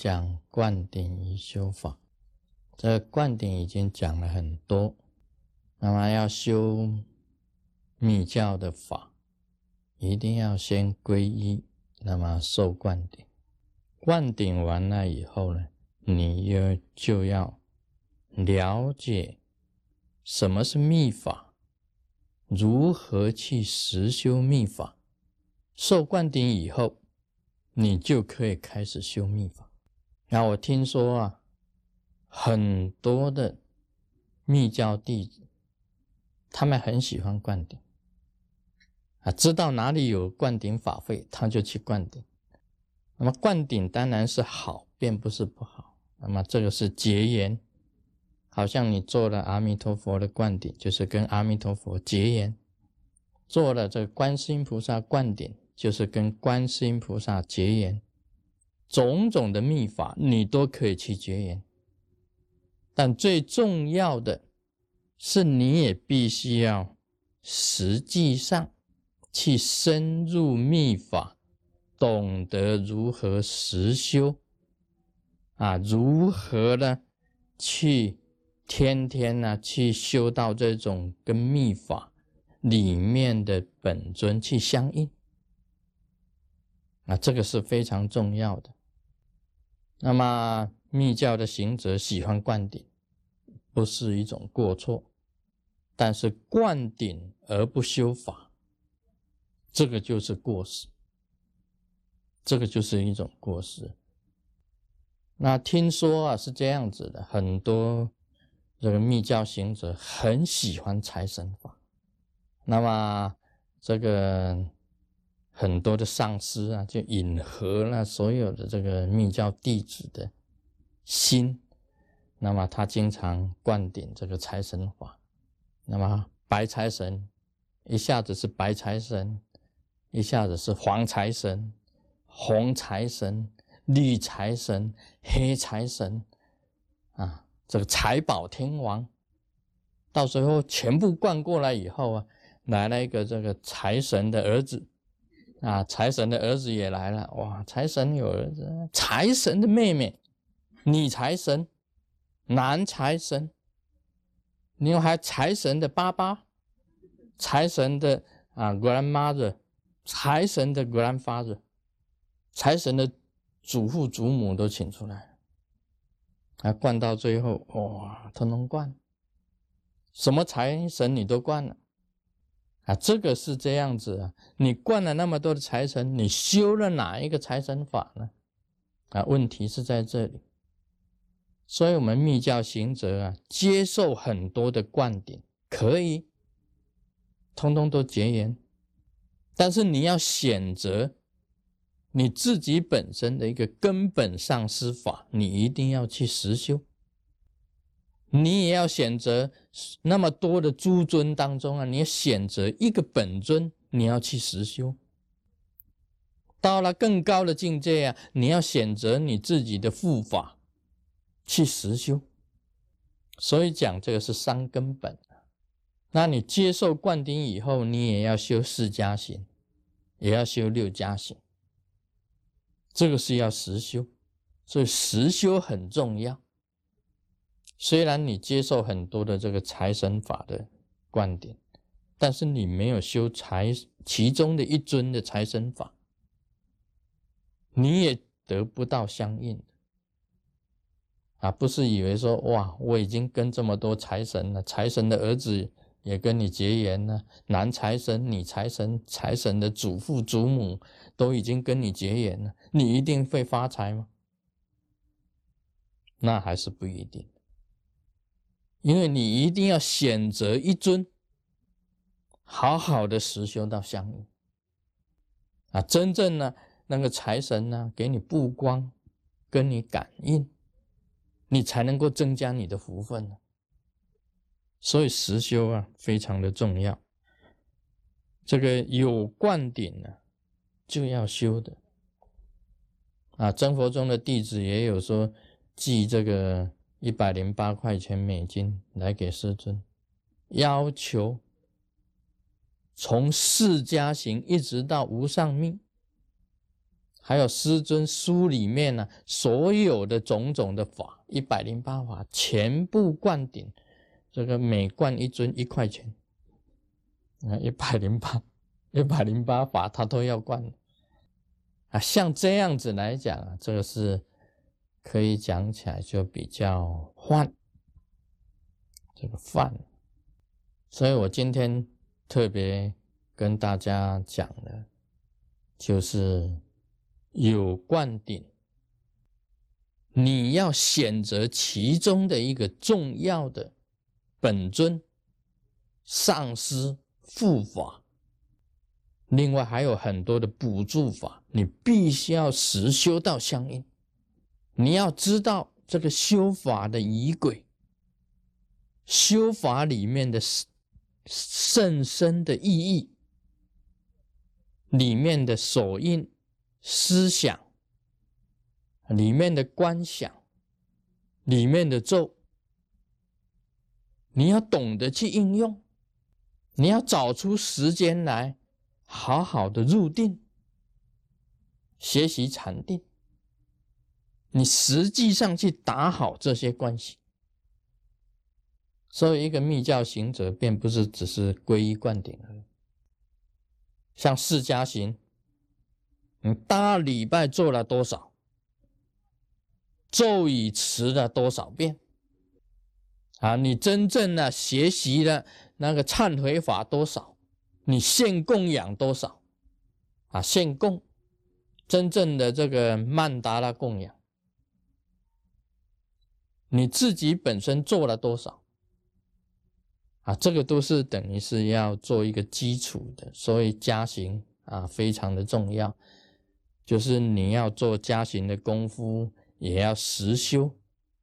讲灌顶与修法。这灌顶已经讲了很多，那么要修密教的法，一定要先皈依，那么受灌顶。灌顶完了以后呢，你又就要了解什么是密法，如何去实修密法。受灌顶以后，你就可以开始修密法。然后我听说啊。很多的密教弟子，他们很喜欢灌顶啊，知道哪里有灌顶法会，他就去灌顶。那么灌顶当然是好，并不是不好。那么这个是结缘，好像你做了阿弥陀佛的灌顶，就是跟阿弥陀佛结缘；做了这观世音菩萨灌顶，就是跟观世音菩萨结缘。种种的秘法，你都可以去绝缘。但最重要的是，你也必须要实际上去深入秘法，懂得如何实修啊，如何呢？去天天呢去修到这种跟秘法里面的本尊去相应啊，这个是非常重要的。那么密教的行者喜欢灌顶。不是一种过错，但是灌顶而不修法，这个就是过失，这个就是一种过失。那听说啊是这样子的，很多这个密教行者很喜欢财神法，那么这个很多的上师啊就引合了所有的这个密教弟子的心。那么他经常灌顶这个财神法，那么白财神一下子是白财神，一下子是黄财神、红财神、绿财神、黑财神，啊，这个财宝天王，到时候全部灌过来以后啊，来了一个这个财神的儿子，啊，财神的儿子也来了，哇，财神有儿子，财神的妹妹，女财神。男财神，另外财神的爸爸，财神的啊 grandmother，财神的 grandfather，财神的祖父祖母都请出来，啊，灌到最后，哇，通通灌，什么财神你都灌了，啊，这个是这样子啊，你灌了那么多的财神，你修了哪一个财神法呢？啊，问题是在这里。所以，我们密教行者啊，接受很多的灌顶，可以，通通都结缘。但是，你要选择你自己本身的一个根本上师法，你一定要去实修。你也要选择那么多的诸尊当中啊，你要选择一个本尊，你要去实修。到了更高的境界啊，你要选择你自己的护法。去实修，所以讲这个是三根本。那你接受灌顶以后，你也要修四加行，也要修六加行。这个是要实修，所以实修很重要。虽然你接受很多的这个财神法的观点，但是你没有修财其中的一尊的财神法，你也得不到相应。啊，不是以为说哇，我已经跟这么多财神了，财神的儿子也跟你结缘了，男财神、女财神、财神的祖父祖母都已经跟你结缘了，你一定会发财吗？那还是不一定，因为你一定要选择一尊，好好的实修到相应啊，真正呢那个财神呢给你布光，跟你感应。你才能够增加你的福分呢。所以实修啊，非常的重要。这个有灌顶呢，就要修的。啊，真佛中的弟子也有说，记这个一百零八块钱美金来给师尊，要求从释迦行一直到无上密，还有师尊书里面呢，所有的种种的法，一百零八法全部灌顶，这个每灌一尊一块钱，啊，一百零八，一百零八法他都要灌，啊，像这样子来讲啊，这个是可以讲起来就比较泛，这个泛，所以我今天特别跟大家讲的。就是有灌顶，你要选择其中的一个重要的本尊、上师、护法，另外还有很多的补助法，你必须要实修到相应。你要知道这个修法的仪轨，修法里面的甚深的意义。里面的手印、思想，里面的观想，里面的咒，你要懂得去应用，你要找出时间来，好好的入定，学习禅定，你实际上去打好这些关系。所以，一个密教行者，并不是只是皈依灌顶而已。像释迦行，你大礼拜做了多少？咒语持了多少遍？啊，你真正的学习了那个忏悔法多少？你献供养多少？啊，献供，真正的这个曼达拉供养，你自己本身做了多少？啊，这个都是等于是要做一个基础的，所以加行啊非常的重要，就是你要做加行的功夫，也要实修，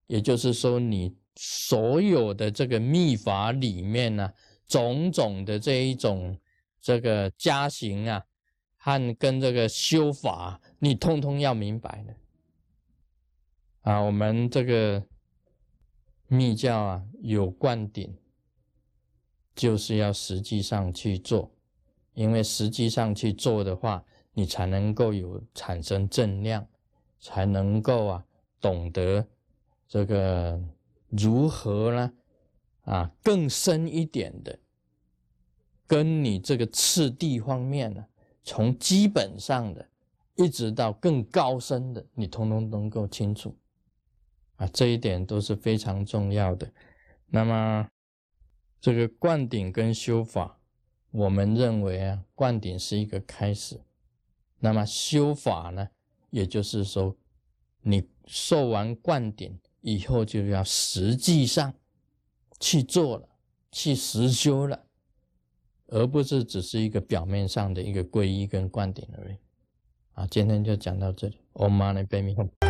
也就是说你所有的这个秘法里面呢，种种的这一种这个加行啊，和跟这个修法，你通通要明白的。啊，我们这个密教啊有灌顶。就是要实际上去做，因为实际上去做的话，你才能够有产生正量，才能够啊懂得这个如何呢啊更深一点的，跟你这个次第方面呢，从基本上的一直到更高深的，你通通能够清楚啊，这一点都是非常重要的。那么。这个灌顶跟修法，我们认为啊，灌顶是一个开始。那么修法呢，也就是说，你受完灌顶以后，就要实际上去做了，去实修了，而不是只是一个表面上的一个皈依跟灌顶而已。啊，今天就讲到这里。Om Mani Padme Hum。